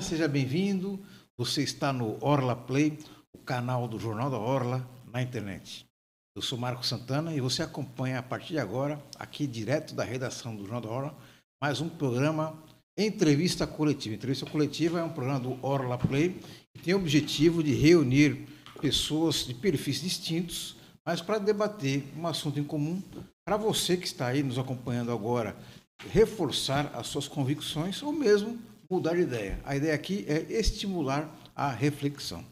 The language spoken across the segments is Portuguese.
seja bem-vindo. Você está no Orla Play, o canal do Jornal da Orla na internet. Eu sou Marco Santana e você acompanha a partir de agora, aqui direto da redação do Jornal da Orla, mais um programa Entrevista Coletiva. Entrevista Coletiva é um programa do Orla Play que tem o objetivo de reunir pessoas de perfis distintos, mas para debater um assunto em comum, para você que está aí nos acompanhando agora, reforçar as suas convicções ou mesmo mudar de ideia. A ideia aqui é estimular a reflexão.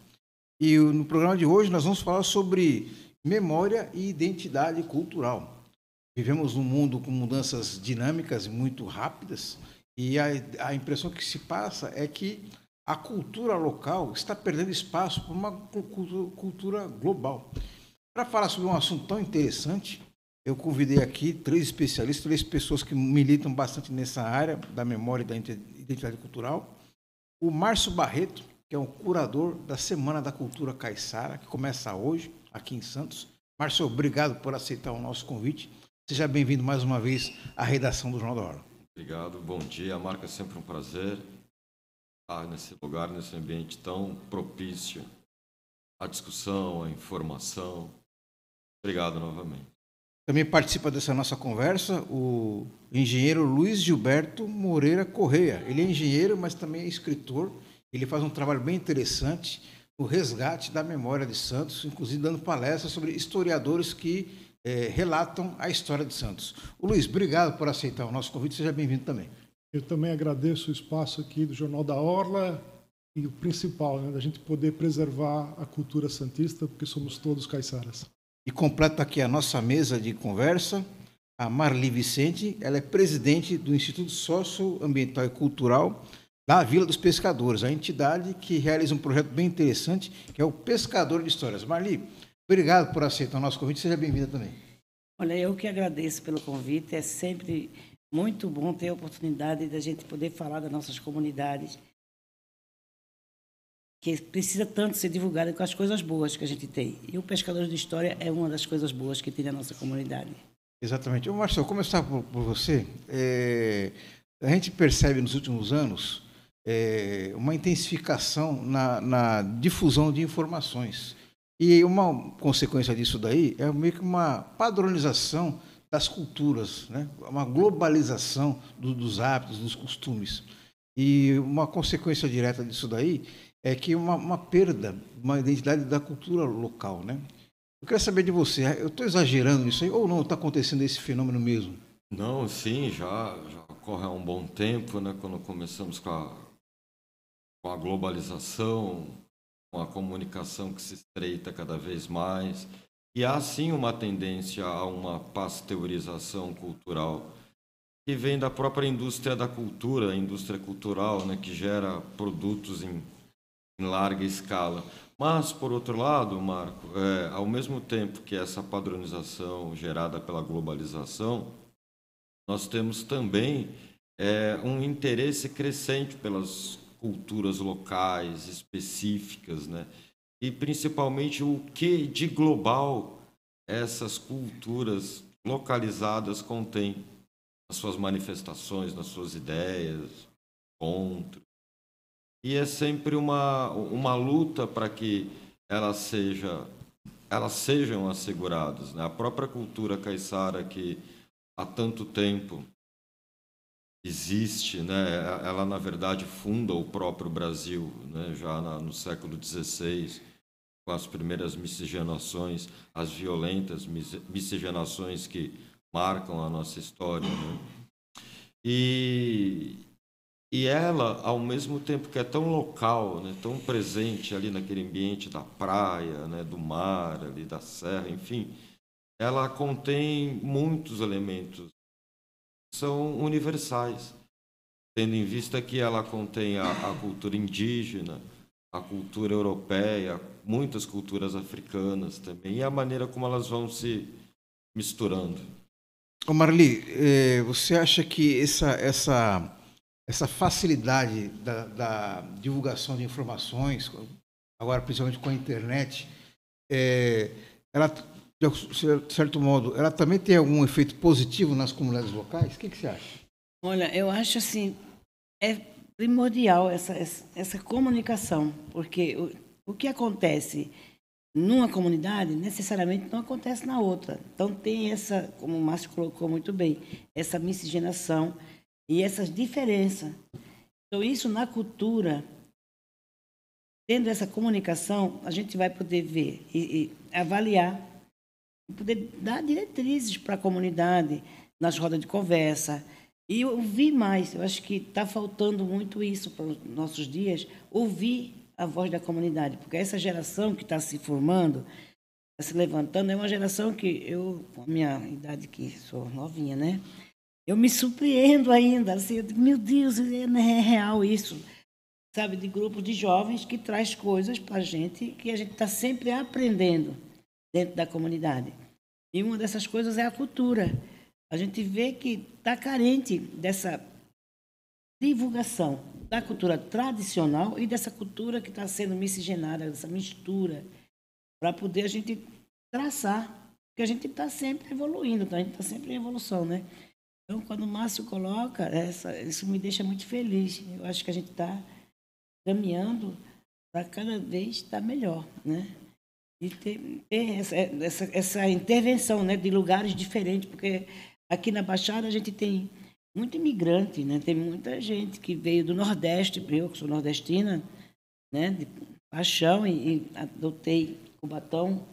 E no programa de hoje nós vamos falar sobre memória e identidade cultural. Vivemos num mundo com mudanças dinâmicas muito rápidas e a, a impressão que se passa é que a cultura local está perdendo espaço para uma cultura global. Para falar sobre um assunto tão interessante, eu convidei aqui três especialistas, três pessoas que militam bastante nessa área da memória e da identidade cultural. O Márcio Barreto, que é um curador da Semana da Cultura Caiçara, que começa hoje aqui em Santos. Márcio, obrigado por aceitar o nosso convite. Seja bem-vindo mais uma vez à redação do Jornal da Hora. Obrigado, bom dia. Marca, é sempre um prazer estar nesse lugar, nesse ambiente tão propício à discussão, à informação. Obrigado novamente. Também participa dessa nossa conversa o engenheiro Luiz Gilberto Moreira Correia. Ele é engenheiro, mas também é escritor. Ele faz um trabalho bem interessante no resgate da memória de Santos, inclusive dando palestras sobre historiadores que é, relatam a história de Santos. O Luiz, obrigado por aceitar o nosso convite. Seja bem-vindo também. Eu também agradeço o espaço aqui do Jornal da Orla e o principal, né, da gente poder preservar a cultura santista, porque somos todos caiçaras. E completa aqui a nossa mesa de conversa a Marli Vicente, ela é presidente do Instituto Socioambiental e Cultural da Vila dos Pescadores, a entidade que realiza um projeto bem interessante, que é o Pescador de Histórias. Marli, obrigado por aceitar o nosso convite, seja bem-vinda também. Olha, eu que agradeço pelo convite, é sempre muito bom ter a oportunidade da gente poder falar das nossas comunidades que precisa tanto ser divulgada com as coisas boas que a gente tem. E o Pescador de História é uma das coisas boas que tem na nossa comunidade. Exatamente. Ô, Marcelo, começar por, por você. É, a gente percebe nos últimos anos é, uma intensificação na, na, difusão de informações. E uma consequência disso daí é meio que uma padronização das culturas, né? uma globalização do, dos hábitos, dos costumes. E uma consequência direta disso daí é que uma, uma perda, uma identidade da cultura local, né? Eu quero saber de você, eu estou exagerando nisso aí ou não está acontecendo esse fenômeno mesmo? Não, sim, já, já ocorre há um bom tempo, né? Quando começamos com a, com a globalização, com a comunicação que se estreita cada vez mais. E há sim uma tendência a uma pasteurização cultural que vem da própria indústria da cultura, a indústria cultural, né, que gera produtos em em larga escala. Mas, por outro lado, Marco, é, ao mesmo tempo que essa padronização gerada pela globalização, nós temos também é, um interesse crescente pelas culturas locais específicas, né? E principalmente o que de global essas culturas localizadas contêm nas suas manifestações, nas suas ideias, encontros e é sempre uma, uma luta para que elas, seja, elas sejam asseguradas. Né? A própria cultura caiçara que há tanto tempo existe, né? ela na verdade funda o próprio Brasil, né? já na, no século XVI, com as primeiras miscigenações, as violentas miscigenações que marcam a nossa história. Né? E, e ela, ao mesmo tempo que é tão local, né, tão presente ali naquele ambiente da praia, né, do mar, ali da serra, enfim, ela contém muitos elementos que são universais, tendo em vista que ela contém a, a cultura indígena, a cultura europeia, muitas culturas africanas também, e a maneira como elas vão se misturando. Ô Marli, eh, você acha que essa, essa essa facilidade da, da, divulgação de informações, agora principalmente com a internet, é, ela, de certo modo, ela também tem algum efeito positivo nas comunidades locais? O que, que você acha? Olha, eu acho assim, é primordial essa, essa, essa comunicação, porque o, o que acontece numa comunidade necessariamente não acontece na outra. Então tem essa, como o Márcio colocou muito bem, essa miscigenação e essas diferenças. Então isso na cultura, tendo essa comunicação, a gente vai poder ver e, e avaliar, poder dar diretrizes para a comunidade nas rodas de conversa e ouvir mais. Eu acho que está faltando muito isso para os nossos dias, ouvir a voz da comunidade, porque essa geração que está se formando, está se levantando, é uma geração que eu, com a minha idade que sou novinha, né? Eu me surpreendo ainda, assim, meu Deus, é, é real isso, sabe? De grupos de jovens que traz coisas para a gente que a gente está sempre aprendendo dentro da comunidade. E uma dessas coisas é a cultura. A gente vê que está carente dessa divulgação da cultura tradicional e dessa cultura que está sendo miscigenada, dessa mistura, para poder a gente traçar, porque a gente está sempre evoluindo, então a gente está sempre em evolução, né? Então, quando o Márcio coloca, essa, isso me deixa muito feliz. Eu acho que a gente está caminhando para cada vez estar tá melhor, né? E ter, ter essa, essa, essa intervenção né, de lugares diferentes, porque aqui na Baixada a gente tem muito imigrante, né? Tem muita gente que veio do Nordeste, eu que sou nordestina, né? De paixão e, e adotei Cubatão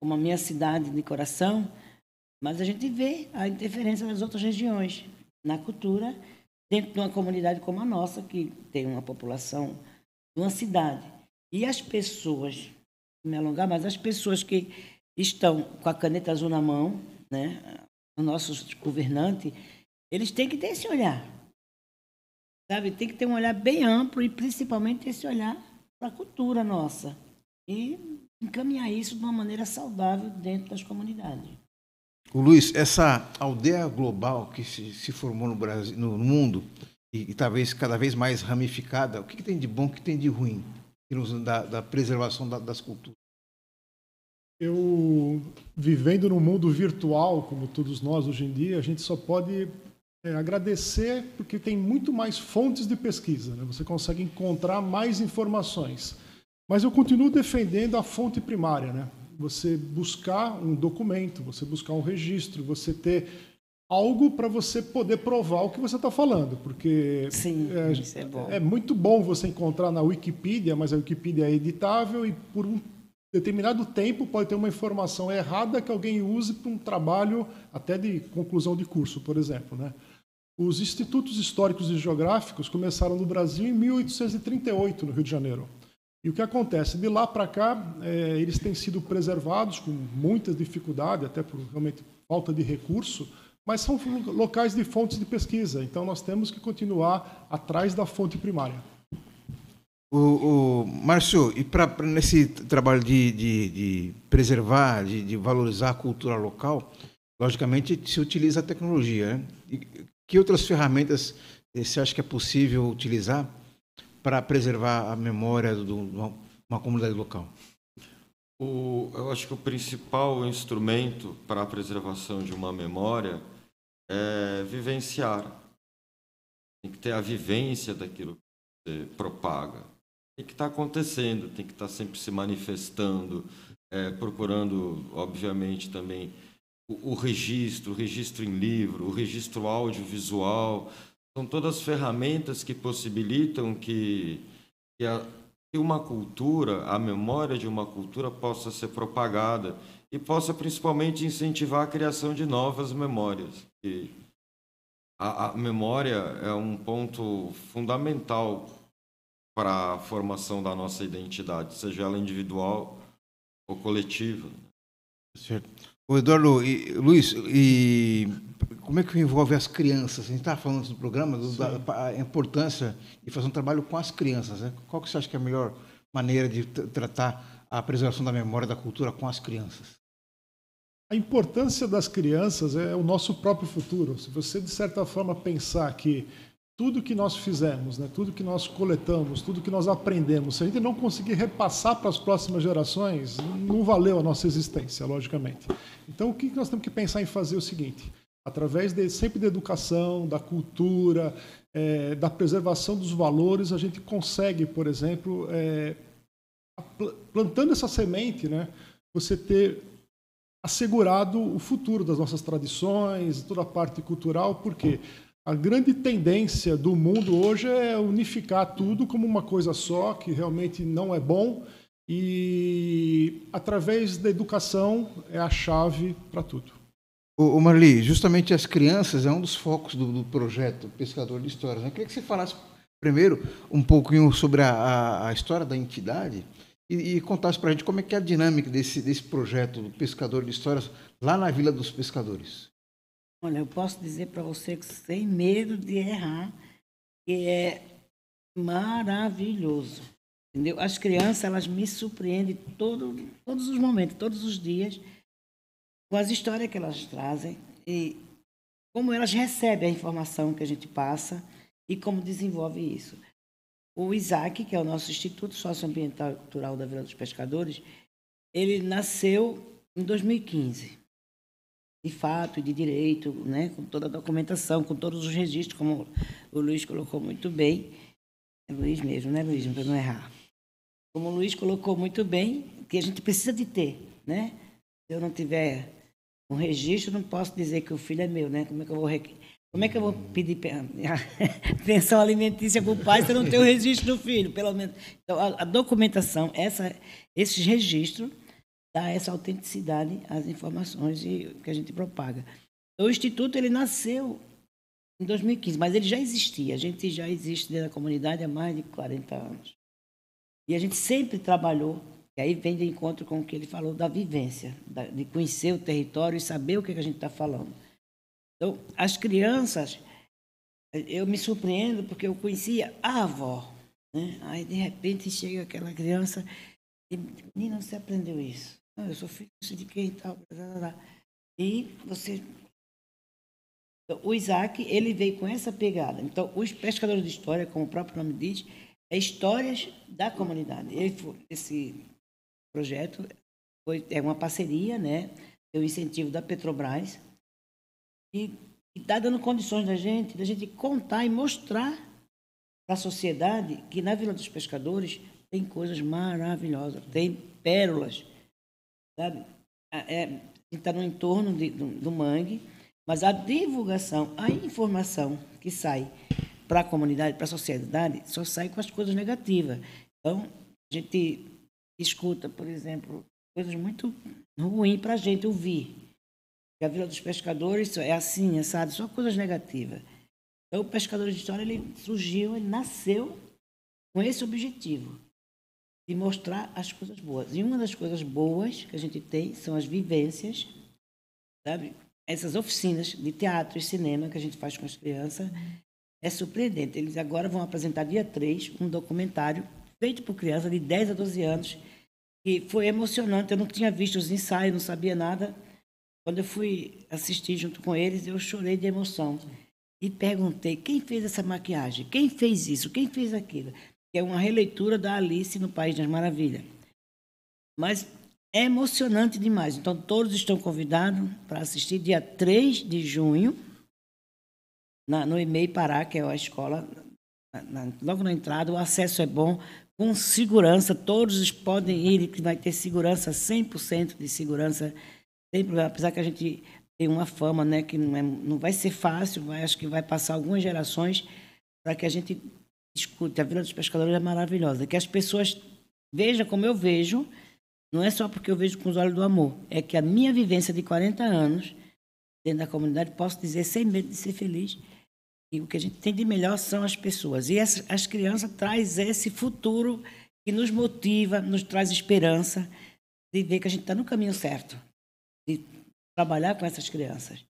como a minha cidade de coração, mas a gente vê a interferência das outras regiões na cultura dentro de uma comunidade como a nossa, que tem uma população de uma cidade. E as pessoas, me alongar, mas as pessoas que estão com a caneta azul na mão, né? Os nossos governantes, eles têm que ter esse olhar. Sabe? Tem que ter um olhar bem amplo e principalmente esse olhar para a cultura nossa. E encaminhar isso de uma maneira saudável dentro das comunidades. O Luiz, essa aldeia global que se, se formou no, Brasil, no mundo e, e, talvez cada vez mais ramificada, o que, que tem de bom, o que tem de ruim da, da preservação da, das culturas? Eu, vivendo no mundo virtual, como todos nós hoje em dia, a gente só pode é, agradecer porque tem muito mais fontes de pesquisa, né? você consegue encontrar mais informações. Mas eu continuo defendendo a fonte primária, né? Você buscar um documento, você buscar um registro, você ter algo para você poder provar o que você está falando, porque Sim, é, isso é, bom. é muito bom você encontrar na Wikipedia, mas a Wikipedia é editável e por um determinado tempo pode ter uma informação errada que alguém use para um trabalho até de conclusão de curso, por exemplo, né? Os institutos históricos e geográficos começaram no Brasil em 1838, no Rio de Janeiro. E o que acontece? De lá para cá, é, eles têm sido preservados com muita dificuldade, até por realmente falta de recurso, mas são locais de fontes de pesquisa. Então, nós temos que continuar atrás da fonte primária. O, o Márcio, e pra nesse trabalho de, de, de preservar, de, de, valorizar a cultura local, logicamente se utiliza a tecnologia. Né? Que outras ferramentas eh, você acha que é possível utilizar para preservar a memória de uma comunidade local? O, eu acho que o principal instrumento para a preservação de uma memória é vivenciar. Tem que ter a vivência daquilo que você propaga. Tem que estar acontecendo, tem que estar sempre se manifestando, é, procurando, obviamente, também o, o registro, o registro em livro, o registro audiovisual, são todas ferramentas que possibilitam que, que, a, que uma cultura, a memória de uma cultura possa ser propagada e possa principalmente incentivar a criação de novas memórias. E a, a memória é um ponto fundamental para a formação da nossa identidade, seja ela individual ou coletiva. Certo. O Eduardo, e, Luiz, e como é que envolve as crianças? A gente estava falando no programa do, da a importância de fazer um trabalho com as crianças. Né? Qual que você acha que é a melhor maneira de tratar a preservação da memória da cultura com as crianças? A importância das crianças é o nosso próprio futuro. Se você, de certa forma, pensar que tudo que nós fizemos, né, tudo que nós coletamos, tudo que nós aprendemos, se a gente não conseguir repassar para as próximas gerações, não valeu a nossa existência, logicamente. Então, o que nós temos que pensar em fazer é o seguinte: através de, sempre da educação, da cultura, é, da preservação dos valores, a gente consegue, por exemplo, é, plantando essa semente, né, você ter assegurado o futuro das nossas tradições, toda a parte cultural, porque a grande tendência do mundo hoje é unificar tudo como uma coisa só, que realmente não é bom, e através da educação é a chave para tudo. O Marli, justamente as crianças é um dos focos do, do projeto Pescador de Histórias. Né? Eu queria que você falasse primeiro um pouquinho sobre a, a, a história da entidade e, e contasse para a gente como é que é a dinâmica desse, desse projeto do Pescador de Histórias lá na Vila dos Pescadores. Olha, eu posso dizer para você que sem medo de errar, que é maravilhoso. Entendeu? As crianças, elas me surpreendem todo, todos os momentos, todos os dias com as histórias que elas trazem e como elas recebem a informação que a gente passa e como desenvolve isso. O ISAC, que é o nosso Instituto Socioambiental e Cultural da Vila dos Pescadores, ele nasceu em 2015. De fato e de direito, né, com toda a documentação, com todos os registros, como o Luiz colocou muito bem. É Luiz mesmo, né, Luiz? Para não errar. Como o Luiz colocou muito bem, que a gente precisa de ter, né? Se eu não tiver um registro, não posso dizer que o filho é meu, né? Como é que eu vou, como é que eu vou pedir pensão alimentícia para o pai se eu não tenho o registro do filho? Pelo menos. Então, a, a documentação, essa, esses registros, dá essa autenticidade às informações que a gente propaga. Então, o Instituto ele nasceu em 2015, mas ele já existia. A gente já existe dentro da comunidade há mais de 40 anos. E a gente sempre trabalhou e aí vem de encontro com o que ele falou da vivência, de conhecer o território e saber o que a gente está falando. Então, as crianças, eu me surpreendo porque eu conhecia a avó. Né? Aí, de repente, chega aquela criança e menina, você aprendeu isso? Eu sou filho de quem tal? E você... O Isaac, ele veio com essa pegada. Então, os pescadores de história, como o próprio nome diz, é histórias da comunidade. Foi, esse projeto foi, é uma parceria, né? Tem o incentivo da Petrobras e está dando condições da gente, da gente contar e mostrar para a sociedade que na Vila dos Pescadores tem coisas maravilhosas, tem pérolas, sabe? É, está no entorno de, do, do mangue, mas a divulgação, a informação que sai para a comunidade, para a sociedade, só sai com as coisas negativas. Então, a gente escuta, por exemplo, coisas muito ruins para a gente ouvir. a Vila dos Pescadores é assim, sabe? Só coisas negativas. Então, o Pescador de História ele surgiu, ele nasceu com esse objetivo de mostrar as coisas boas. E uma das coisas boas que a gente tem são as vivências, sabe? Essas oficinas de teatro e cinema que a gente faz com as crianças. É surpreendente. Eles agora vão apresentar dia 3 um documentário feito por criança de 10 a 12 anos, e foi emocionante. Eu não tinha visto os ensaios, não sabia nada. Quando eu fui assistir junto com eles, eu chorei de emoção. E perguntei: quem fez essa maquiagem? Quem fez isso? Quem fez aquilo? Que é uma releitura da Alice no País das Maravilhas. Mas é emocionante demais. Então, todos estão convidados para assistir dia 3 de junho, na, no EMEI Pará, que é a escola, na, na, logo na entrada. O acesso é bom com segurança, todos podem ir, que vai ter segurança, 100% de segurança, problema, apesar que a gente tem uma fama, né, que não, é, não vai ser fácil, mas acho que vai passar algumas gerações para que a gente escute. A Vila dos Pescadores é maravilhosa, que as pessoas vejam como eu vejo, não é só porque eu vejo com os olhos do amor, é que a minha vivência de 40 anos dentro da comunidade, posso dizer sem medo de ser feliz, e o que a gente tem de melhor são as pessoas. E as, as crianças traz esse futuro que nos motiva, nos traz esperança de ver que a gente está no caminho certo, de trabalhar com essas crianças.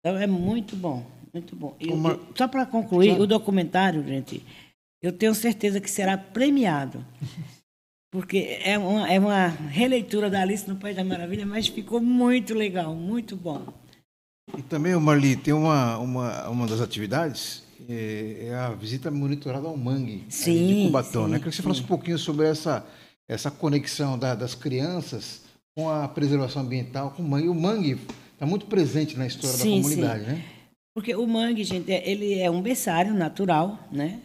Então é muito bom, muito bom. E, Uma... só para concluir, o documentário, gente, eu tenho certeza que será premiado. Porque é uma, é uma releitura da Alice no País da Maravilha, mas ficou muito legal, muito bom. E também, Marli, tem uma, uma, uma das atividades, é, é a visita monitorada ao mangue sim, de Cubatão. Sim, né? Queria que você falasse um pouquinho sobre essa, essa conexão da, das crianças com a preservação ambiental, com o mangue. O mangue está muito presente na história sim, da comunidade, né? Porque o mangue, gente, é- ele é um berçário natural, né?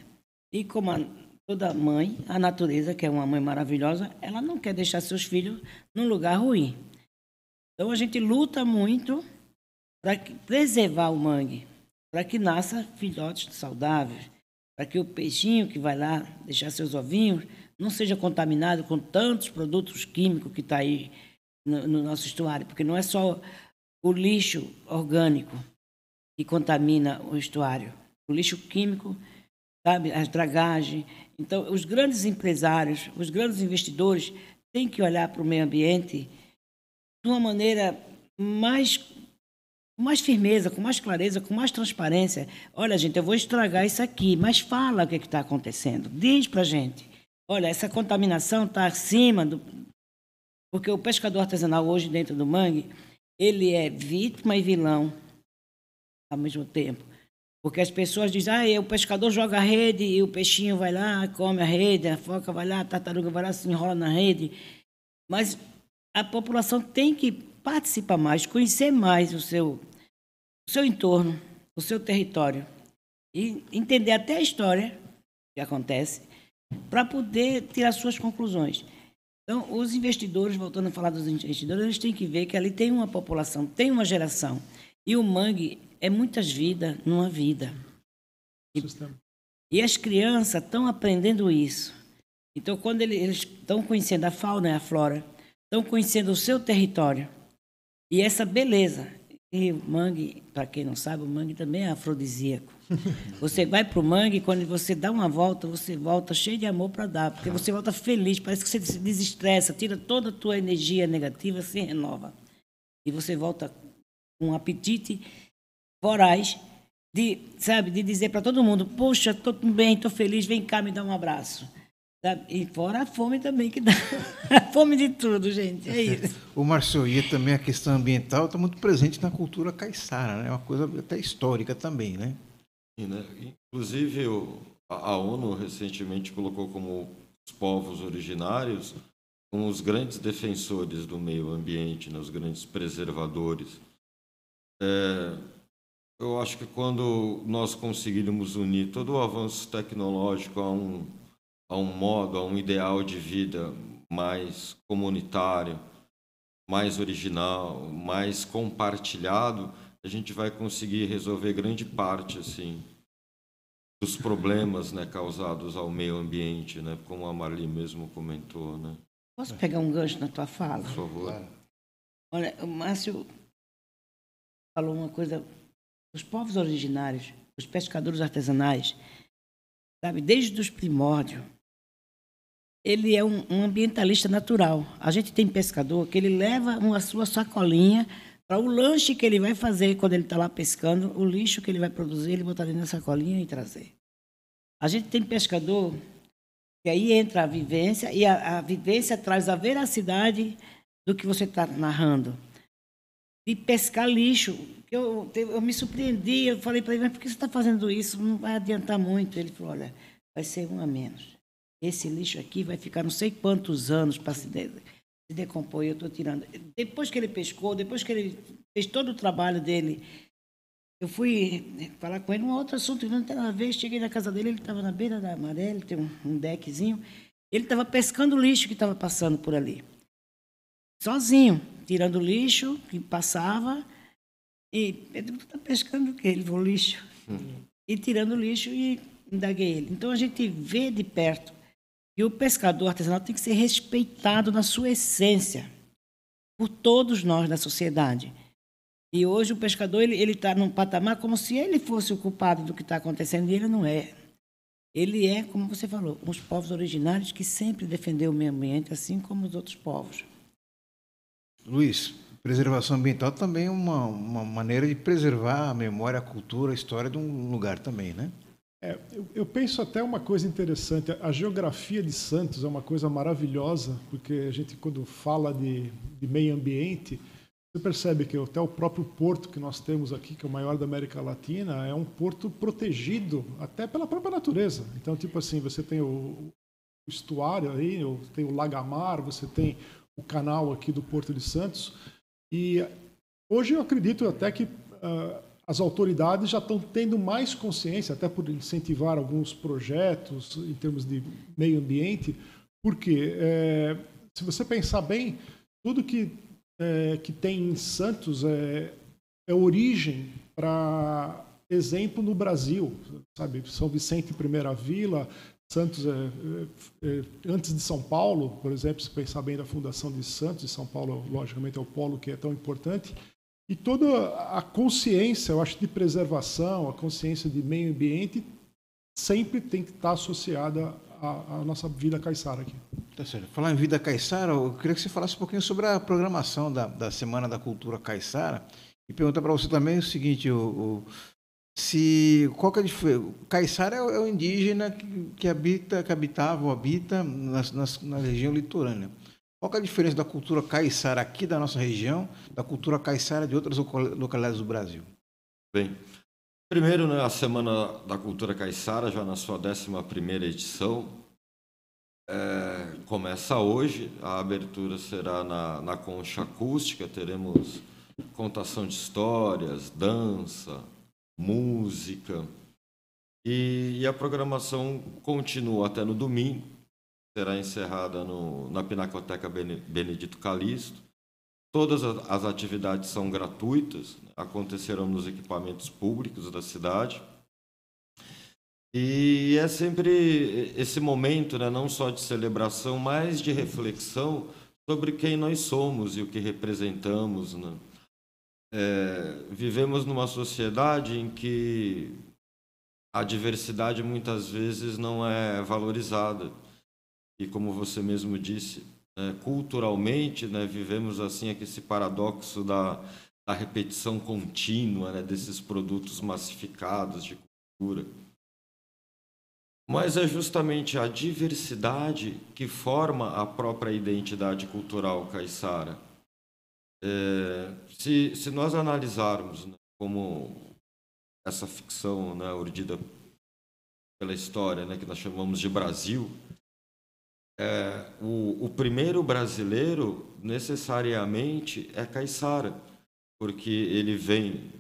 E como a- toda mãe, a natureza, que é uma mãe maravilhosa, ela não quer deixar seus filhos num lugar ruim. Então a gente luta muito para preservar o mangue, para que nasça filhotes saudáveis, para que o peixinho que vai lá deixar seus ovinhos não seja contaminado com tantos produtos químicos que está aí no, no nosso estuário, porque não é só o lixo orgânico que contamina o estuário, o lixo químico, sabe, as dragagens. Então, os grandes empresários, os grandes investidores têm que olhar para o meio ambiente de uma maneira mais com mais firmeza, com mais clareza, com mais transparência. Olha, gente, eu vou estragar isso aqui, mas fala o que está acontecendo. Diz para a gente. Olha, essa contaminação está acima do. Porque o pescador artesanal hoje dentro do mangue, ele é vítima e vilão ao mesmo tempo. Porque as pessoas dizem, ah, o pescador joga a rede e o peixinho vai lá, come a rede, a foca vai lá, a tartaruga vai lá, se enrola na rede. Mas a população tem que participar mais, conhecer mais o seu, o seu entorno, o seu território. E entender até a história que acontece, para poder tirar suas conclusões. Então, os investidores, voltando a falar dos investidores, eles têm que ver que ali tem uma população, tem uma geração. E o mangue é muitas vidas numa vida. Sistema. E as crianças estão aprendendo isso. Então, quando ele- eles estão conhecendo a fauna e a flora, estão conhecendo o seu território e essa beleza. E o mangue, para quem não sabe, o mangue também é afrodisíaco. Você vai para o mangue, quando você dá uma volta, você volta cheio de amor para dar, porque você volta feliz, parece que você se desestressa, tira toda a tua energia negativa, se renova. E você volta com um apetite voraz de, sabe, de dizer para todo mundo, poxa, estou bem, estou feliz, vem cá me dar um abraço. Sabe? E fora a fome também que dá. A fome de tudo, gente. É isso. O Marcelo, e também a questão ambiental está muito presente na cultura caiçara, né? É uma coisa até histórica também, né? E, né, Inclusive, a ONU recentemente colocou como os povos originários como os grandes defensores do meio ambiente, né, os grandes preservadores. É, eu acho que quando nós conseguirmos unir todo o avanço tecnológico a um, a um modo, a um ideal de vida mais comunitário, mais original, mais compartilhado, a gente vai conseguir resolver grande parte assim dos problemas né, causados ao meio ambiente, né, como a Marli mesmo comentou, né? Posso pegar um gancho na tua fala? Por favor. Olha, o Márcio falou uma coisa. Os povos originários, os pescadores artesanais, sabe, desde os primórdios, ele é um, um ambientalista natural. A gente tem pescador que ele leva uma sua sacolinha para o lanche que ele vai fazer quando ele está lá pescando, o lixo que ele vai produzir, ele botar dentro da sacolinha e trazer. A gente tem pescador que aí entra a vivência e a, a vivência traz a veracidade do que você está narrando. De pescar lixo. Eu, eu me surpreendi, eu falei para ele, mas por que você está fazendo isso? Não vai adiantar muito. Ele falou, olha, vai ser um a menos. Esse lixo aqui vai ficar não sei quantos anos para se, de, se decompor eu estou tirando. Depois que ele pescou, depois que ele fez todo o trabalho dele, eu fui falar com ele um outro assunto, não tem nada a ver. Cheguei na casa dele, ele estava na beira da maré, ele tem um, um deckzinho. Ele estava pescando o lixo que estava passando por ali. Sozinho, tirando o lixo que passava. E Pedro, está pescando o quê? Ele falou, lixo. E tirando lixo e indaguei ele. Então a gente vê de perto que o pescador artesanal tem que ser respeitado na sua essência por todos nós da sociedade. E hoje o pescador ele está num patamar como se ele fosse o culpado do que está acontecendo e ele não é. Ele é, como você falou, os povos originários que sempre defendeu o meio ambiente, assim como os outros povos. Luiz, preservação ambiental também é uma, uma maneira de preservar a memória, a cultura, a história de um lugar também, né? É, eu, eu penso até uma coisa interessante. A geografia de Santos é uma coisa maravilhosa, porque a gente, quando fala de, de meio ambiente, você percebe que até o próprio porto que nós temos aqui, que é o maior da América Latina, é um porto protegido até pela própria natureza. Então, tipo assim, você tem o, o estuário aí, tem o Lagamar, você tem o canal aqui do Porto de Santos. E hoje eu acredito até que uh, as autoridades já estão tendo mais consciência, até por incentivar alguns projetos em termos de meio ambiente, porque é, se você pensar bem, tudo que, é, que tem em Santos é, é origem para exemplo no Brasil, sabe? São Vicente, Primeira Vila, Santos, é, é, é, antes de São Paulo, por exemplo, se pensar bem da fundação de Santos, e São Paulo, logicamente, é o polo que é tão importante, e toda a consciência, eu acho, de preservação, a consciência de meio ambiente, sempre tem que estar associada à, à nossa vida caiçara aqui. Tá certo. Falar em vida caiçara, eu queria que você falasse um pouquinho sobre a programação da, da Semana da Cultura Caiçara e perguntar para você também o seguinte, o, o se qual que é a Caiçara é, é o indígena que, que, habita, que habitava ou habita nas, nas, na região litorânea. Qual é a diferença da cultura caiçara aqui da nossa região da cultura caiçara de outras localidades do Brasil? Bem, primeiro, né, a Semana da Cultura Caiçara, já na sua 11ª edição, é, começa hoje. A abertura será na, na concha acústica, teremos contação de histórias, dança, música. E, e, a programação continua até no domingo, será encerrada no, na Pinacoteca Benedito Calixto. Todas as atividades são gratuitas, né? acontecerão nos equipamentos públicos da cidade. E é sempre esse momento, né, não só de celebração, mas de reflexão sobre quem nós somos e o que representamos. Né? É, vivemos numa sociedade em que a diversidade muitas vezes não é valorizada. E como você mesmo disse, né, culturalmente, né, vivemos assim esse paradoxo da, da repetição contínua né, desses produtos massificados de cultura. Mas é justamente a diversidade que forma a própria identidade cultural caiçara. É, se, se nós analisarmos né, como essa ficção né, urdida pela história, né, que nós chamamos de Brasil, é, o, o, primeiro brasileiro necessariamente é caiçara, porque ele vem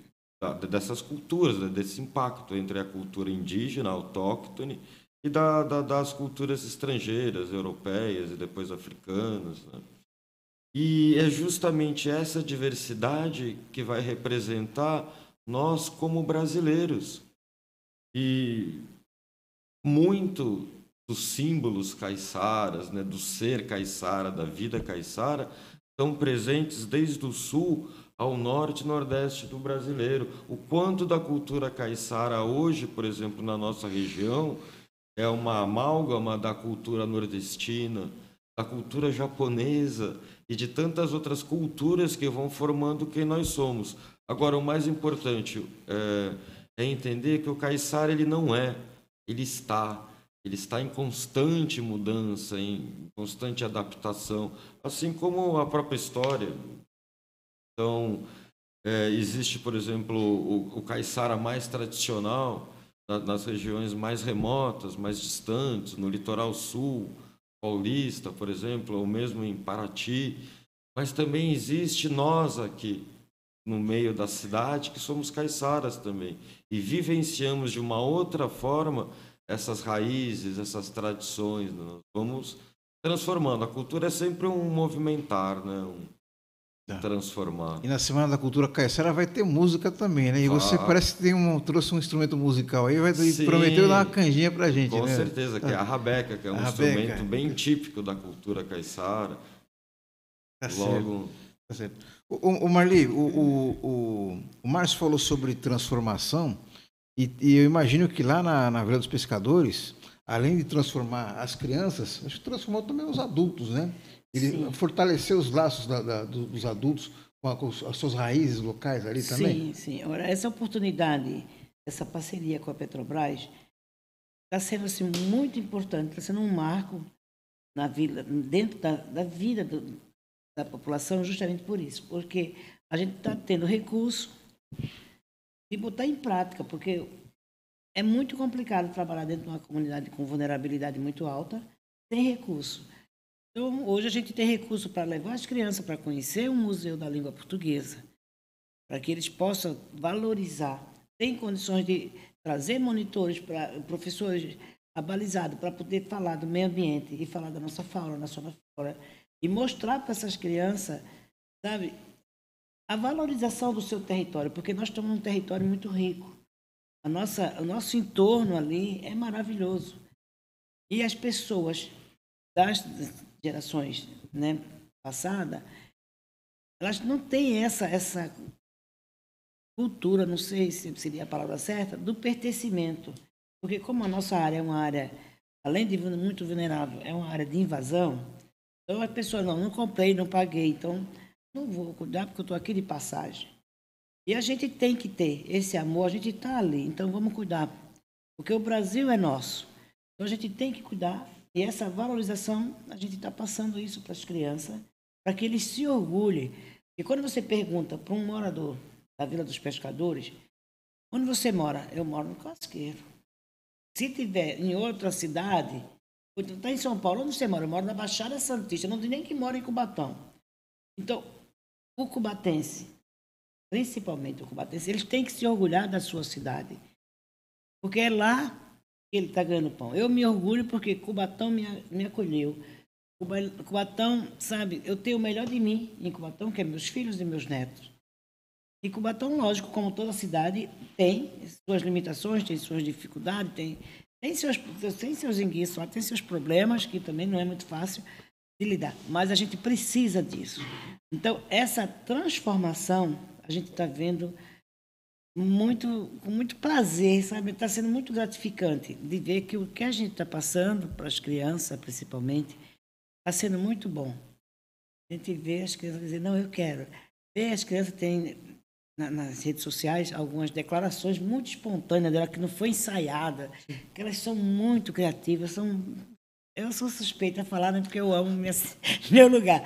da, dessas culturas, né, desse impacto entre a cultura indígena, autóctone, e da, da, das culturas estrangeiras, europeias e depois africanas. Né? E é justamente essa diversidade que vai representar nós como brasileiros. E muito dos símbolos caiçaras, né, do ser caiçara, da vida caiçara, estão presentes desde o sul ao norte e nordeste do brasileiro. O quanto da cultura caiçara hoje, por exemplo, na nossa região, é uma amálgama da cultura nordestina, da cultura japonesa e de tantas outras culturas que vão formando quem nós somos. Agora, o mais importante é, é entender que o caiçara ele não é, ele está. Ele está em constante mudança, em constante adaptação, assim como a própria história. Então, é, existe, por exemplo, o, o caiçara mais tradicional na, nas regiões mais remotas, mais distantes, no litoral sul, Paulista, por exemplo, ou mesmo em Paraty, mas também existe nós aqui no meio da cidade que somos caiçaras também e vivenciamos de uma outra forma essas raízes, essas tradições. Né? Nós vamos transformando. A cultura é sempre um movimentar, né? Um, Tá. transformar. E na Semana da Cultura Caiçara vai ter música também, né? E você parece que tem um, trouxe um instrumento musical aí, vai Sim, prometeu dar uma canjinha pra gente, com né? certeza, que é a rabeca, que é um instrumento bem típico da cultura caiçara. Tá Logo... certo. Tá certo. O, o Marli, o, o, o, o Márcio falou sobre transformação e, e, eu imagino que lá na, na Vila dos Pescadores, além de transformar as crianças, acho que transformou também os adultos, né? Ele Sim. fortaleceu os laços da, da, dos adultos com, a, com, as suas raízes locais ali também? Sim, sim. Ora, essa oportunidade, essa parceria com a Petrobras, está sendo assim, muito importante, está sendo um marco na vida, dentro da, da vida do, da população, justamente por isso, porque a gente está tendo recurso de botar em prática, porque é muito complicado trabalhar dentro de uma comunidade com vulnerabilidade muito alta, sem recurso. Então, hoje a gente tem recurso para levar as crianças para conhecer o Museu da Língua Portuguesa, para que eles possam valorizar. Tem condições de trazer monitores para professores abalizados para poder falar do meio ambiente e falar da nossa fauna, da nossa flora e mostrar para essas crianças, sabe, a valorização do seu território, porque nós estamos num território muito rico. A nossa, o nosso entorno ali é maravilhoso. E as pessoas das gerações né, passadas, elas não têm essa, essa cultura, não sei se seria a palavra certa, do pertencimento. Porque como a nossa área é uma área, além de muito vulnerável, é uma área de invasão, então a pessoa, não, não comprei, não paguei, então não vou cuidar porque eu estou aqui de passagem. E a gente tem que ter esse amor, a gente está ali, então vamos cuidar. Porque o Brasil é nosso. Então a gente tem que cuidar. E essa valorização, a gente está passando isso para as crianças, para que eles se orgulhem. E quando você pergunta para um morador da Vila dos Pescadores, onde você mora? Eu moro no Casqueiro. Se tiver em outra cidade, está em São Paulo, onde você mora? Eu moro na Baixada Santista, não tem nem que mora em Cubatão. Então, o cubatense, principalmente o cubatense, eles têm que se orgulhar da sua cidade. Porque é lá ele está ganhando pão. Eu me orgulho porque Cubatão me, me acolheu. Cubatão, sabe, eu tenho o melhor de mim em Cubatão, que é meus filhos e meus netos. E Cubatão, lógico, como toda cidade, tem suas limitações, tem suas dificuldades, tem, tem seus, tem seus enguiços, tem seus problemas, que também não é muito fácil de lidar. Mas a gente precisa disso. Então, essa transformação, a gente está vendo muito, com muito prazer, sabe? Está sendo muito gratificante de ver que o que a gente está passando, para as crianças principalmente, está sendo muito bom. A gente vê as crianças dizer, não, eu quero. Ver as crianças têm na, nas redes sociais algumas declarações muito espontâneas dela, que não foi ensaiada, que elas são muito criativas, são eu sou suspeita a falar, né, porque eu amo minha, meu lugar.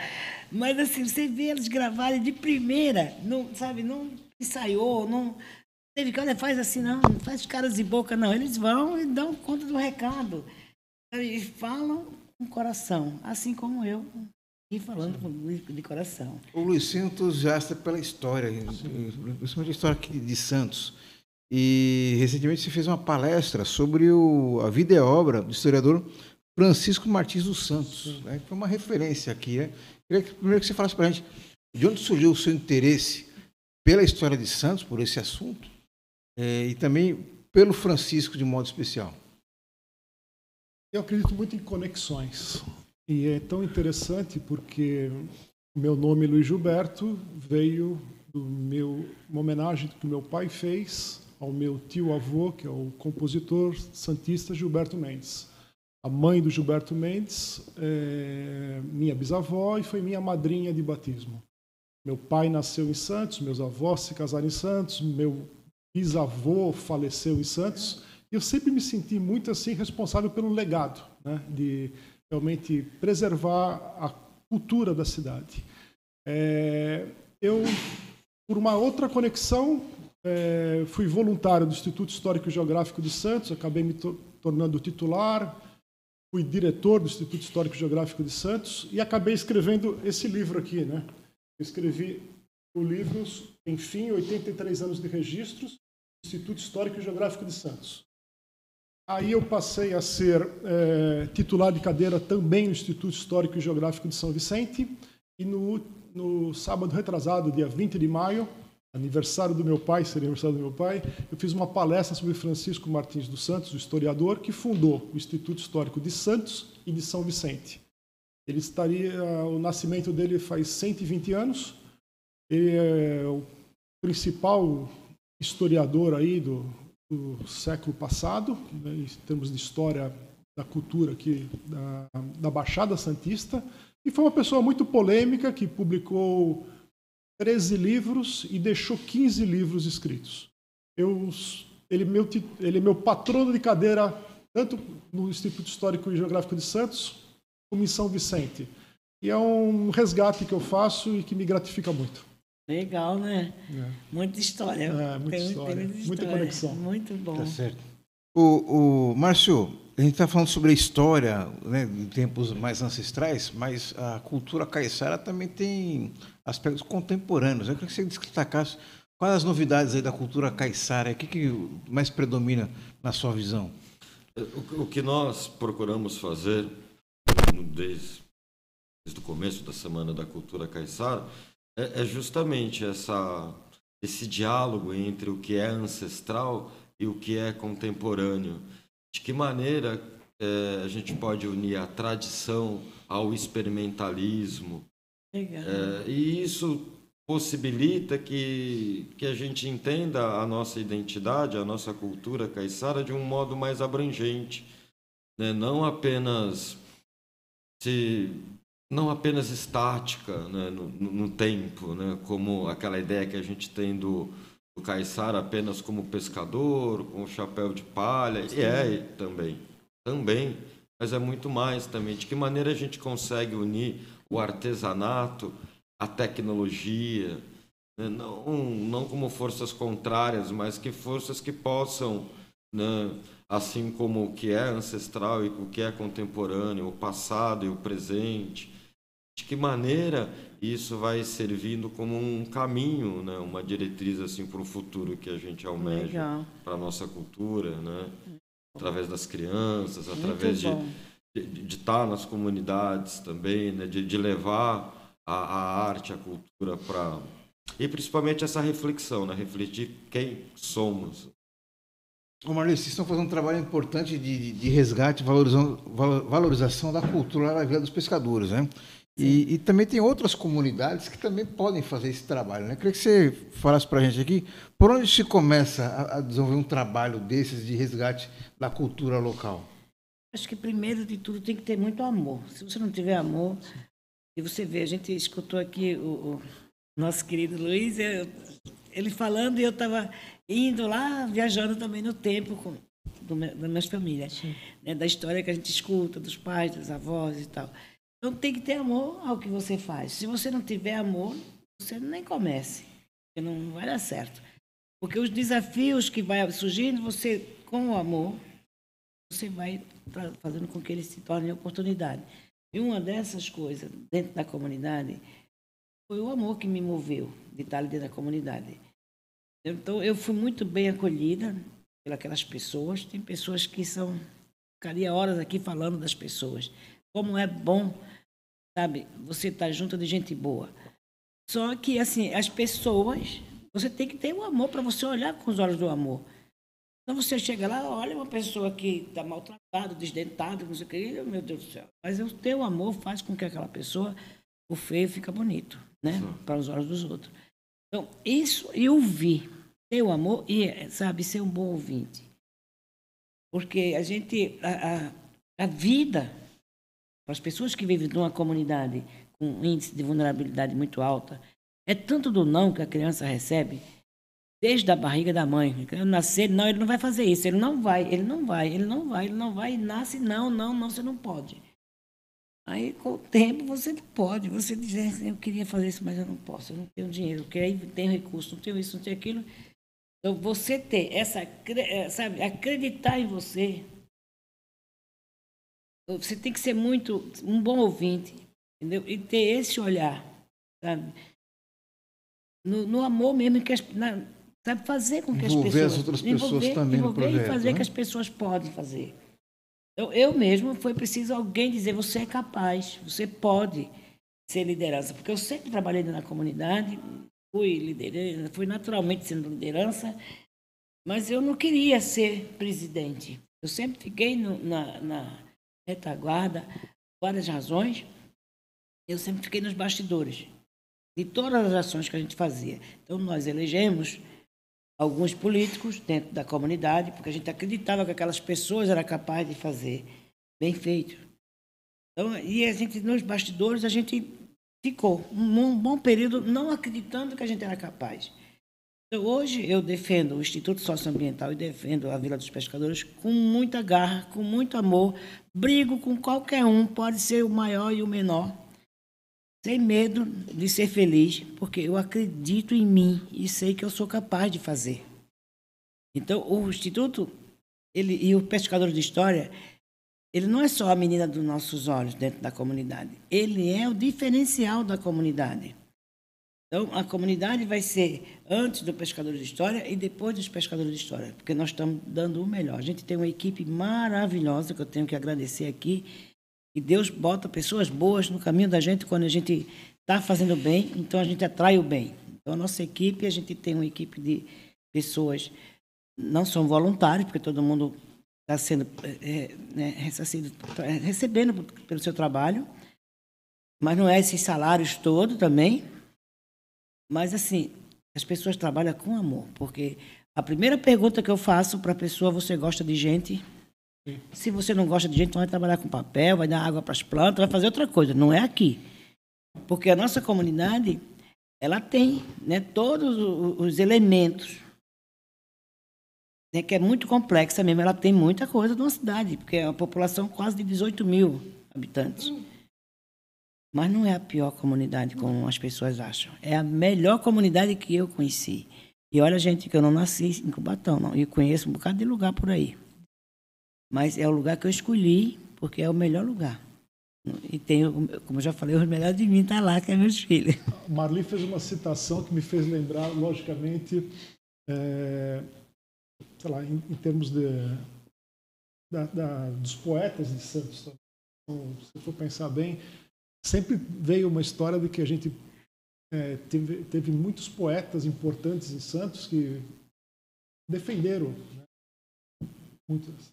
Mas assim, você vê eles gravarem de primeira, não, sabe, não ensaiou, não teve que, olha, faz assim, não, não faz caras de boca, não. Eles vão e dão conta do recado. E falam com coração, assim como eu, e falando de coração. O Luizinho é entusiasta pela história, principalmente a história aqui de Santos. E recentemente você fez uma palestra sobre o, a vida e a obra do historiador Francisco Martins dos Santos. Né? Foi uma referência aqui. Né? Queria que, primeiro que você falasse para a gente de onde surgiu o seu interesse pela história de Santos, por esse assunto, é, e também pelo Francisco de modo especial. Eu acredito muito em conexões. E é tão interessante porque meu nome, Luiz Gilberto, veio do meu, uma homenagem que meu pai fez ao meu tio-avô, que é o compositor santista Gilberto Mendes a mãe do Gilberto Mendes, é minha bisavó e foi minha madrinha de batismo. Meu pai nasceu em Santos, meus avós se casaram em Santos, meu bisavô faleceu em Santos. E eu sempre me senti muito assim responsável pelo legado, né, de realmente preservar a cultura da cidade. É, eu, por uma outra conexão, é, fui voluntário do Instituto Histórico e Geográfico de Santos, acabei me to tornando titular, fui diretor do Instituto Histórico e Geográfico de Santos e acabei escrevendo esse livro aqui, né? Eu escrevi o livro, enfim, 83 anos de registros, Instituto Histórico e Geográfico de Santos. Aí eu passei a ser é, titular de cadeira também no Instituto Histórico e Geográfico de São Vicente e no, no sábado retrasado, dia 20 de maio, aniversário do meu pai, seria aniversário do meu pai, eu fiz uma palestra sobre Francisco Martins dos Santos, o historiador que fundou o Instituto Histórico de Santos e de São Vicente. Ele estaria, o nascimento dele faz 120 anos. Ele é o principal historiador aí do, do século passado, né, em termos de história da cultura aqui da, da Baixada Santista, e foi uma pessoa muito polêmica que publicou 13 livros e deixou 15 livros escritos. Eu, ele, é meu, ele é meu patrono de cadeira, tanto no Instituto Histórico e Geográfico de Santos, como em São Vicente. E é um resgate que eu faço e que me gratifica muito. Legal, né? É. Muita história. É, muita tem, história. Tem muita, história. muita conexão. Muito bom. Tá certo. O, o Márcio, a gente está falando sobre a história né, em tempos mais ancestrais, mas a cultura caiçara também tem aspectos contemporâneos. Eu queria que você destacasse Quais as novidades aí da cultura caiçara? O que, que mais predomina na sua visão? O, o que nós procuramos fazer desde, desde o começo da Semana da Cultura Caiçara é, é justamente essa, esse diálogo entre o que é ancestral e o que é contemporâneo. De que maneira é, a gente pode unir a tradição ao experimentalismo. É, e isso possibilita que, que a gente entenda a nossa identidade, a nossa cultura caiçara de um modo mais abrangente. Né? Não apenas se não apenas estática né? no, no, tempo, né? como aquela ideia que a gente tem do, do caiçara apenas como pescador, com o chapéu de palha, e é também também, mas é muito mais também. De que maneira a gente consegue unir o artesanato à tecnologia, né? não, não como forças contrárias, mas que forças que possam, né? assim como o que é ancestral e o que é contemporâneo, o passado e o presente, de que maneira isso vai servindo como um caminho, né? uma diretriz assim para o futuro que a gente almeja para a nossa cultura, né? através das crianças, através de, de, de, estar nas comunidades também, né? de, de levar a, a arte, a cultura para. E principalmente essa reflexão, né? refletir quem somos. Ô Marlene, vocês estão fazendo um trabalho importante de, de resgate, valorização, valorização da cultura na Vila dos Pescadores, né? E, e, também tem outras comunidades que também podem fazer esse trabalho. Né? Eu queria que você falasse para a gente aqui, por onde se começa a, a, desenvolver um trabalho desses de resgate da cultura local? Acho que primeiro de tudo tem que ter muito amor. Se você não tiver amor, e você vê, a gente escutou aqui o, o nosso querido Luiz, eu, ele falando e eu estava indo lá, viajando também no tempo com, do, da minha família, né? da história que a gente escuta, dos pais, dos avós e tal. Então tem que ter amor ao que você faz. Se você não tiver amor, você nem comece, porque não vai dar certo. Porque os desafios que vai surgindo, você com o amor, você vai fazendo com que eles se tornem oportunidade. E uma dessas coisas dentro da comunidade foi o amor que me moveu de estar ali dentro da comunidade. Então eu fui muito bem acolhida pelas pessoas. Tem pessoas que são ficaria horas aqui falando das pessoas. Como é bom sabe? Você tá junto de gente boa. Só que, assim, as pessoas, você tem que ter o um amor para você olhar com os olhos do amor. Então você chega lá, olha uma pessoa que está maltratada, desdentada, não sei o que, meu Deus do céu. Mas o teu amor faz com que aquela pessoa, o feio fica bonito, né? Para os olhos dos outros. Então, isso e ouvir. Ter o amor e, sabe, ser um bom ouvinte. Porque a gente, a, a, a vida para as pessoas que vivem numa comunidade com um índice de vulnerabilidade muito alta, é tanto do não que a criança recebe desde a barriga da mãe. Ele nascer, não, ele não vai fazer isso, ele não vai, ele não vai, ele não vai, ele não vai, e nasce, não, não, não, você não pode. Aí, com o tempo, você pode, você diz, é, eu queria fazer isso, mas eu não posso, eu não tenho dinheiro, porque aí tem recurso, não tenho isso, não tenho aquilo. Então, você ter essa, eh, sabe, acreditar em você, você tem que ser muito um bom ouvinte, entendeu? E ter esse olhar, sabe? No, no amor mesmo que as, na, sabe fazer com que envolver as pessoas as outras pessoas envolver, também envolver no projeto, e fazer né? que as pessoas podem fazer. Eu, eu mesmo foi preciso alguém dizer você é capaz, você pode ser liderança, porque eu sempre trabalhei na comunidade, fui liderança, fui naturalmente sendo liderança, mas eu não queria ser presidente. Eu sempre fiquei no, na, na retaguarda, várias razões. Eu sempre fiquei nos bastidores de todas as ações que a gente fazia. Então, nós elegemos alguns políticos dentro da comunidade, porque a gente acreditava que aquelas pessoas eram capazes de fazer bem feito. Então, e a gente, nos bastidores, a gente ficou um bom período não acreditando que a gente era capaz. Então, hoje eu defendo o Instituto Socioambiental e defendo a Vila dos Pescadores com muita garra, com muito amor. Brigo com qualquer um, pode ser o maior e o menor, sem medo de ser feliz, porque eu acredito em mim e sei que eu sou capaz de fazer. Então, o Instituto ele, e o Pescador de História, ele não é só a menina dos nossos olhos dentro da comunidade, ele é o diferencial da comunidade. Então, a comunidade vai ser antes do pescador de história e depois dos pescadores de história, porque nós estamos dando o melhor. A gente tem uma equipe maravilhosa que eu tenho que agradecer aqui. E Deus bota pessoas boas no caminho da gente quando a gente está fazendo bem, então a gente atrai o bem. Então, a nossa equipe, a gente tem uma equipe de pessoas, não são voluntários, porque todo mundo está sendo é, né, recebendo pelo seu trabalho, mas não é esses salários todos também mas, assim, as pessoas trabalham com amor, porque a primeira pergunta que eu faço para a pessoa, você gosta de gente? Se você não gosta de gente, então vai trabalhar com papel, vai dar água para as plantas, vai fazer outra coisa, não é aqui. Porque a nossa comunidade, ela tem né, todos os elementos, né, que é muito complexa mesmo, ela tem muita coisa numa cidade, porque é uma população quase de 18 mil habitantes. Mas não é a pior comunidade, como as pessoas acham. É a melhor comunidade que eu conheci. E olha, gente, que eu não nasci em Cubatão, não. E conheço um bocado de lugar por aí. Mas é o lugar que eu escolhi, porque é o melhor lugar. E tenho, como eu já falei, os melhores de mim estão tá lá, que é meus filhos. Marli fez uma citação que me fez lembrar, logicamente, é, sei lá, em, em termos de, da, da, dos poetas de Santos. Então, se for pensar bem, sempre veio uma história de que a gente é, teve, teve, muitos poetas importantes em Santos que defenderam né, muitas.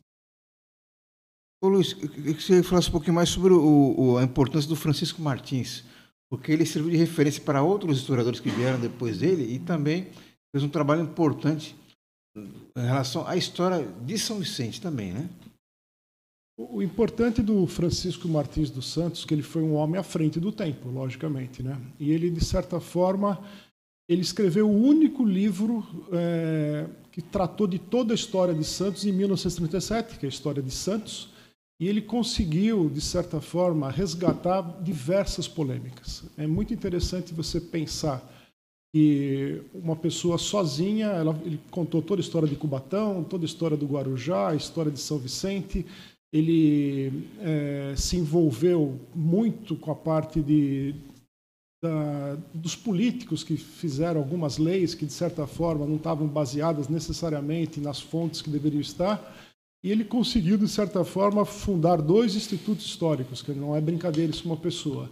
Ô Luiz, eu queria que você falasse um pouquinho mais sobre o, o, a importância do Francisco Martins, porque ele serviu de referência para outros historiadores que vieram depois dele e também fez um trabalho importante em relação à história de São Vicente também, né? O importante do Francisco Martins dos Santos, que ele foi um homem à frente do tempo, logicamente, né? E ele, de certa forma, ele escreveu o único livro é, que tratou de toda a história de Santos em 1937, que é a história de Santos, e ele conseguiu, de certa forma, resgatar diversas polêmicas. É muito interessante você pensar que uma pessoa sozinha, ela, ele contou toda a história de Cubatão, toda a história do Guarujá, a história de São Vicente, ele é, se envolveu muito com a parte de, da, dos políticos que fizeram algumas leis que, de certa forma, não estavam baseadas necessariamente nas fontes que deveriam estar. E ele conseguiu, de certa forma, fundar dois institutos históricos, que não é brincadeira isso uma pessoa.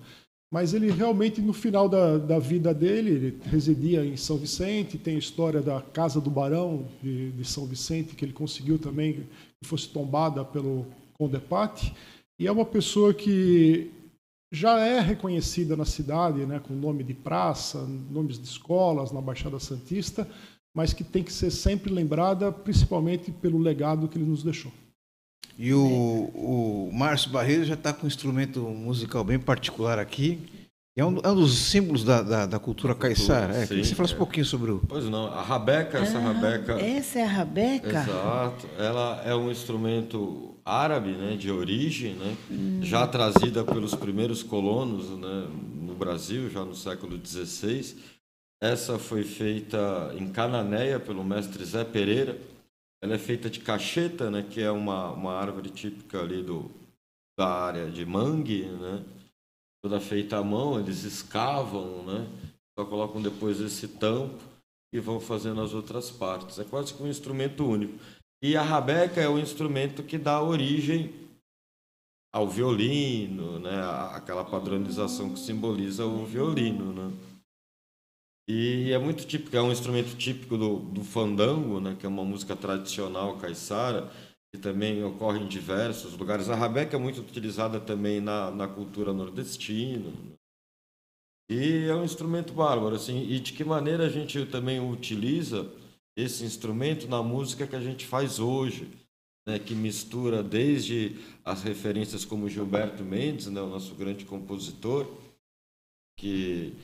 Mas ele realmente, no final da, da vida dele, ele residia em São Vicente, tem a história da Casa do Barão de, de São Vicente, que ele conseguiu também que fosse tombada pelo Condepate, e é uma pessoa que já é reconhecida na cidade, né, com nome de praça, nomes de escolas na Baixada Santista, mas que tem que ser sempre lembrada, principalmente pelo legado que ele nos deixou. E o, o Márcio Barreiro já está com um instrumento musical bem particular aqui, é um, é um dos símbolos da, da, da cultura caiçara. É, você fala é. um pouquinho sobre o. Pois não, a rabeca, essa ah, rabeca. Essa é a rabeca? Exato. Ela é um instrumento árabe, né, de origem, né, hum. já trazida pelos primeiros colonos né, no Brasil, já no século XVI. Essa foi feita em Cananéia pelo mestre Zé Pereira. Ela é feita de cacheta, né, que é uma, uma árvore típica ali do, da área de mangue, né toda feita à mão, eles escavam, né? Só colocam depois esse tampo e vão fazendo as outras partes. É quase que um instrumento único. E a rabeca é o instrumento que dá origem ao violino, né? Aquela padronização que simboliza o violino, né? E é muito típico, é um instrumento típico do, do fandango, né? Que é uma música tradicional caiçara que também ocorre em diversos lugares. A rabeca é muito utilizada também na, na cultura nordestina. E é um instrumento bárbaro, assim. E de que maneira a gente também utiliza esse instrumento na música que a gente faz hoje, né? Que mistura desde as referências como Gilberto Mendes, né? O nosso grande compositor, que,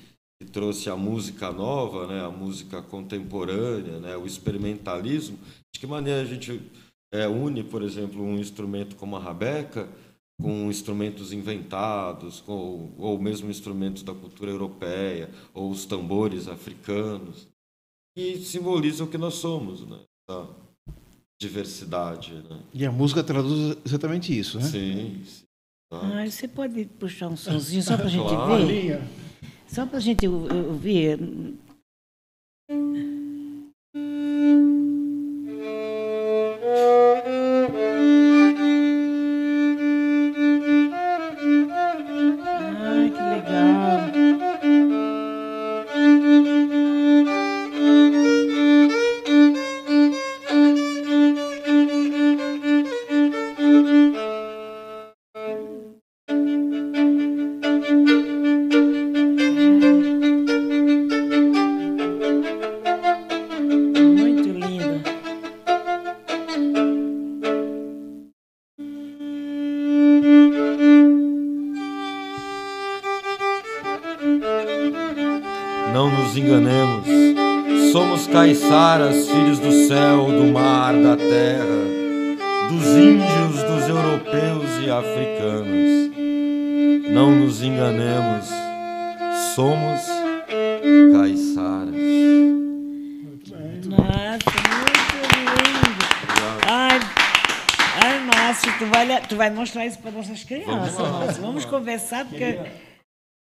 que trouxe a música nova, né? A música contemporânea, né? O experimentalismo. De que maneira a gente é, une, por exemplo, um instrumento como a rabeca com instrumentos inventados, com, ou mesmo instrumentos da cultura europeia, ou os tambores africanos, que simbolizam o que nós somos, né? A diversidade. Né? E a música traduz exatamente isso, né? Sim. sim ah, você pode puxar um sonzinho só para a gente claro. ver? Só para a gente ouvir. Caiçaras, filhos do céu, do mar, da terra, dos índios, dos europeus e africanos. Não nos enganemos. Somos caiçaras. Nossa, muito lindo. Ai, ai, Márcio, tu vai, tu vai mostrar isso para nossas crianças, Vamos lá, Márcio. Vamos conversar, porque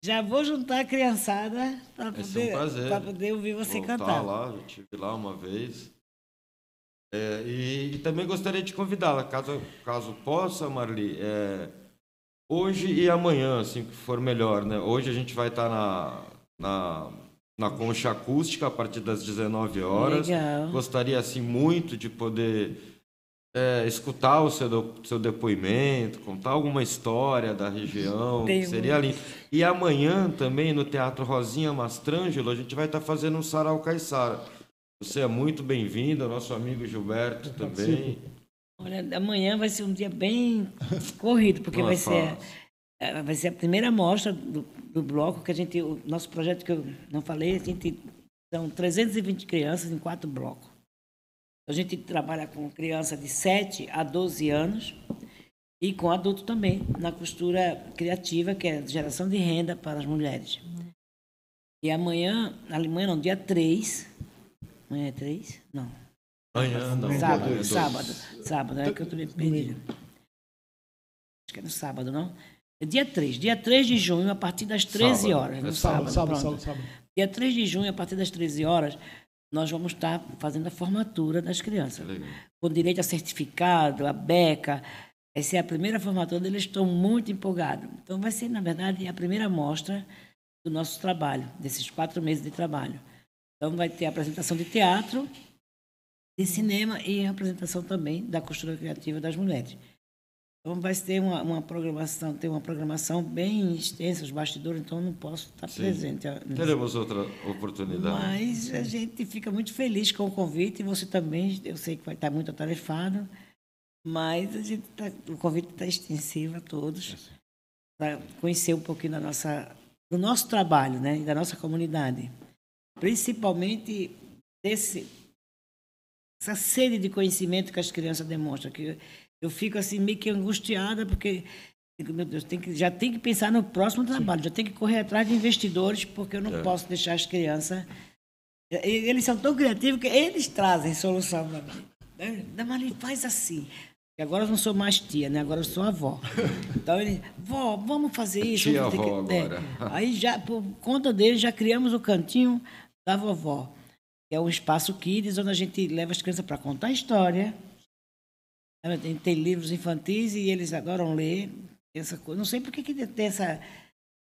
já vou juntar a criançada para Vai ser um poder, poder ouvir você voltar cantar. lá, eu estive lá uma vez. É, e, e também gostaria de convidá-la, caso, caso possa, Marli, é, hoje e amanhã, assim que for melhor. Né? Hoje a gente vai estar na, na, na concha acústica a partir das 19 horas. Legal. Gostaria assim muito de poder é, escutar o seu, seu depoimento, contar alguma história da região, seria lindo. E amanhã também no Teatro Rosinha Mastrangelo a gente vai estar fazendo um sarau caiçara. Você é muito bem-vindo, nosso amigo Gilberto também. Olha, amanhã vai ser um dia bem corrido, porque Não é vai ser, eh, vai ser a primeira mostra do, do bloco que a gente, o nosso projeto que eu não falei, a gente são 320 crianças em quatro blocos. A gente trabalha com criança de 7 a 12 anos e com adulto também, na costura criativa, que é geração de renda para as mulheres. E amanhã, amanhã não, dia 3, amanhã é 3? Não, Amanhã não. Sábado, é dois. sábado, sábado, é que eu tô me perdendo. Acho que é no sábado, não? É dia 3, dia 3 de junho, a partir das 13 Sábado, horas. é No Sábado, sábado, sábado, pronto. sábado, sábado. Dia 3 de junho, a partir das 13 horas, nós vamos estar fazendo a formatura das crianças. Legal. Com direito a certificado, a beca. Essa é a primeira formatura, eles estão muito empolgados. Então, vai ser, na verdade, a primeira mostra do nosso trabalho, desses quatro meses de trabalho. Então, vai ter a apresentação de teatro, de cinema e a apresentação também da costura criativa das mulheres. Vai ter uma, uma programação, tem uma programação bem extensa, os bastidores, então não posso estar Sim. presente. Teremos outra oportunidade. Mas a gente fica muito feliz com o convite e você também, eu sei que vai estar muito atarefado, mas a gente tá- o convite está extensivo a todos para conhecer um pouquinho da nossa, do nosso trabalho né, da nossa comunidade. Principalmente desse, essa sede de conhecimento que as crianças demonstram. Que eu, fico assim meio que angustiada porque meu Deus, tem que, já tem que pensar no próximo trabalho, já tem que correr atrás de investidores porque eu não É. posso deixar as crianças. Eles são tão criativos que eles trazem solução para mim. né? Da Marli, faz assim. Agora eu não sou mais tia, né? Agora eu sou avó. Então ele, vó, vamos fazer isso. Tia avó que-" É. agora. Aí já, por conta dele, já criamos o cantinho da vovó. Que é um espaço kids onde a gente leva as crianças para contar história. A gente Tem livros infantis e eles adoram ler. Essa coisa. Não sei por que que tem essa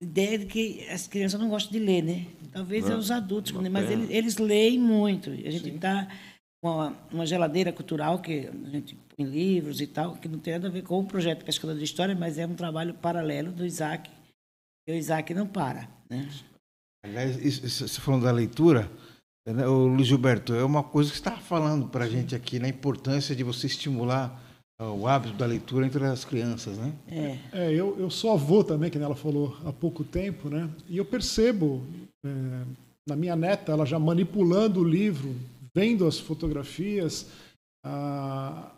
ideia de que as crianças não gostam de ler, né? Talvez é Não, os adultos, né? mas eles, eles leem muito. A gente está com uma, uma geladeira cultural que a gente põe livros e tal, que não tem nada a ver com o projeto Pescador de História, mas é um trabalho paralelo do Isaac. E o Isaac não para, né? Aliás, você falando da leitura, né, o Luiz Gilberto, é uma coisa que você estava falando para a gente aqui, na importância de você estimular ah, o hábito da leitura entre as crianças, né? É. É, eu, eu sou avô também, que ela falou há pouco tempo, né? E eu percebo é, na minha neta, ela já manipulando o livro, vendo as fotografias, a,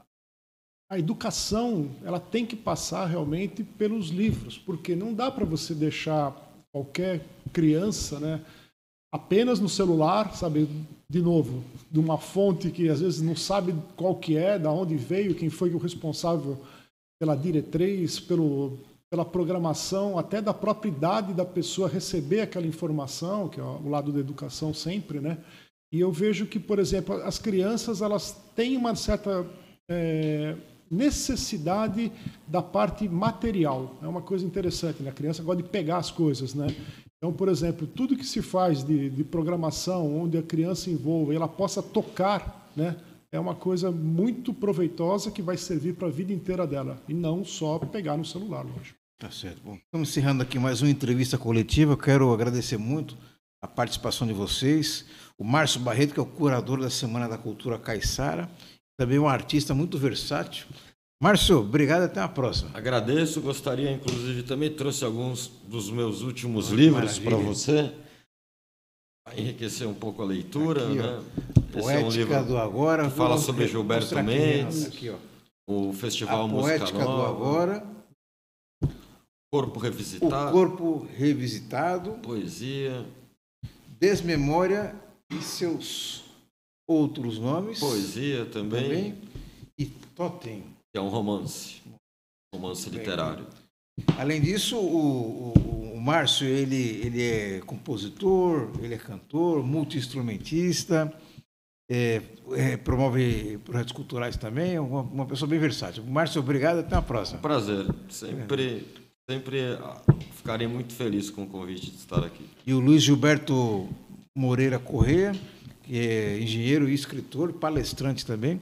a educação ela tem que passar realmente pelos livros, porque não dá para você deixar qualquer criança, né? Apenas no celular, sabe? De novo, de uma fonte que às vezes não sabe qual que é, da onde veio, quem foi o responsável pela diretriz, pelo, pela programação, até da própria idade da pessoa receber aquela informação, que é o lado da educação sempre, né? E eu vejo que, por exemplo, as crianças elas têm uma certa é, necessidade da parte material. É uma coisa interessante, né? A criança gosta de pegar as coisas, né? Então, por exemplo, tudo que se faz de, de programação, onde a criança envolva, ela possa tocar, né? É uma coisa muito proveitosa que vai servir para a vida inteira dela e não só pegar no celular, lógico. Tá certo. Bom, estamos encerrando aqui mais uma entrevista coletiva. Eu quero agradecer muito a participação de vocês. O Márcio Barreto, que é o curador da Semana da Cultura Caiçara, também um artista muito versátil. Márcio, obrigado, até a próxima. Agradeço, gostaria, inclusive, também trouxe alguns dos meus últimos livros para você. Enriquecer um pouco a leitura. Aqui, né? Poética é um do Agora. Fala sobre Gilberto Mendes, aqui, o Festival a Música Poética Nova. do Agora. Corpo Revisitado. O Corpo Revisitado. Poesia. Desmemória e seus outros nomes. Poesia também. também. E Totem. Que é um romance. Romance Bem, literário. Além disso, o, o, o Márcio ele, ele é compositor, ele é cantor, multi-instrumentista, é, é, promove projetos culturais também, é uma, uma, pessoa bem versátil. Márcio, obrigado, até a próxima. Prazer. Sempre, sempre ficarei muito feliz com o convite de estar aqui. E o Luiz Gilberto Moreira Corrêa, que é engenheiro e escritor, palestrante também.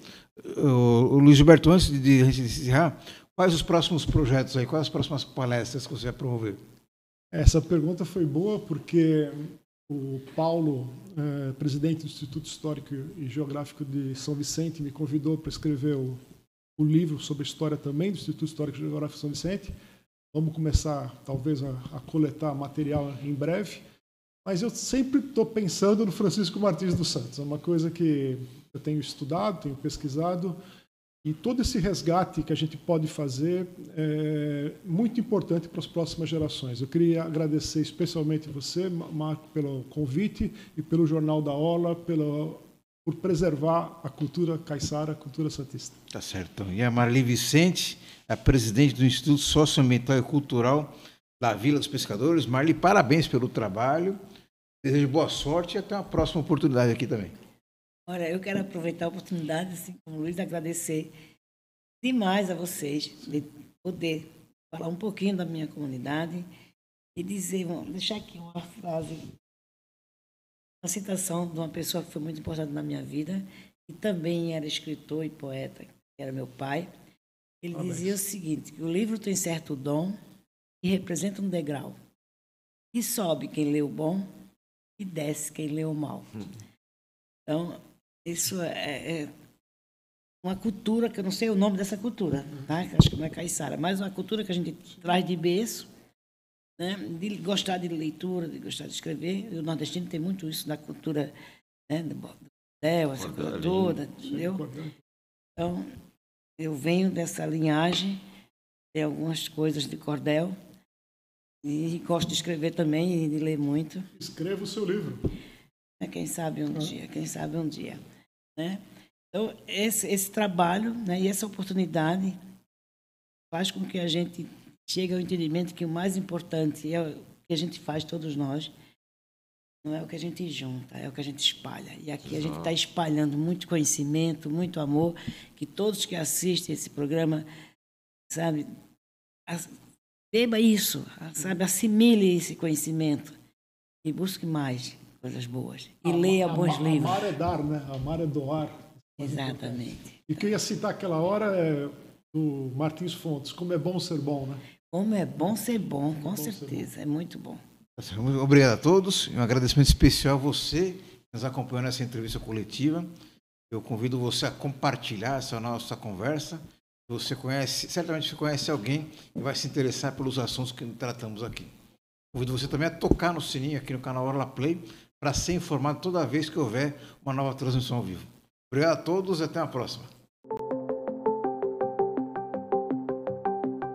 O, Luiz Gilberto, antes de encerrar, quais os próximos projetos aí, quais as próximas palestras que você vai promover? Essa pergunta foi boa porque o Paulo, é, presidente do Instituto Histórico e Geográfico de São Vicente, me convidou para escrever o, o livro sobre a história também do Instituto Histórico e Geográfico de São Vicente. Vamos começar, talvez, a, a coletar material em breve. Mas eu sempre estou pensando no Francisco Martins dos Santos. É uma coisa que eu tenho estudado, tenho pesquisado. E todo esse resgate que a gente pode fazer é muito importante para as próximas gerações. Eu queria agradecer especialmente você, Marco, pelo convite e pelo Jornal da Ola, pela, por preservar a cultura caiçara, a cultura santista. Tá certo. E a Marli Vicente, a presidente do Instituto Socioambiental e Cultural da Vila dos Pescadores. Marli, parabéns pelo trabalho. Desejo boa sorte e até uma próxima oportunidade aqui também. Olha, eu quero aproveitar a oportunidade, assim como o Luiz, agradecer demais a vocês de poder falar um pouquinho da minha comunidade e dizer, vamos deixar aqui uma frase, uma citação de uma pessoa que foi muito importante na minha vida, que também era escritor e poeta, que era meu pai. Ele dizia o seguinte, que o livro tem certo dom e representa um degrau. E sobe quem lê o bom e desce quem o mal. Então, isso é, é, uma cultura, que eu não sei o nome dessa cultura, tá? acho que não é caiçara, mas uma cultura que a gente traz de berço, né? de gostar de leitura, de gostar de escrever. O nordestino tem muito isso da cultura né? do bordel, essa coisa toda, entendeu? Então, eu venho dessa linhagem, tem algumas coisas de cordel, e gosto de escrever também e de ler muito. Escreva o seu livro. É, quem sabe um dia, quem sabe um dia. Né? Então, esse, esse trabalho né, e essa oportunidade faz com que a gente chegue ao entendimento que o mais importante é o que a gente faz, todos nós, não é o que a gente junta, é o que a gente espalha. E aqui a gente está espalhando muito conhecimento, muito amor, que todos que assistem esse programa, sabe, beba isso, sabe, assimile esse conhecimento e busque mais coisas boas. E amar, leia bons amar, livros. Amar é dar, né? Amar é doar. Exatamente. E o que eu ia citar aquela hora é do Martins Fontes, como é bom ser bom, né? Como é bom ser bom, com bom certeza, bom. é muito bom. Obrigado a todos, um agradecimento especial a você que nos acompanhou nessa entrevista coletiva. Eu convido você a compartilhar essa nossa conversa. Você conhece, certamente você conhece alguém que vai se interessar pelos assuntos que tratamos aqui. Convido você também a tocar no sininho aqui no canal Orla Play para ser informado toda vez que houver uma nova transmissão ao vivo. Obrigado a todos e até a próxima.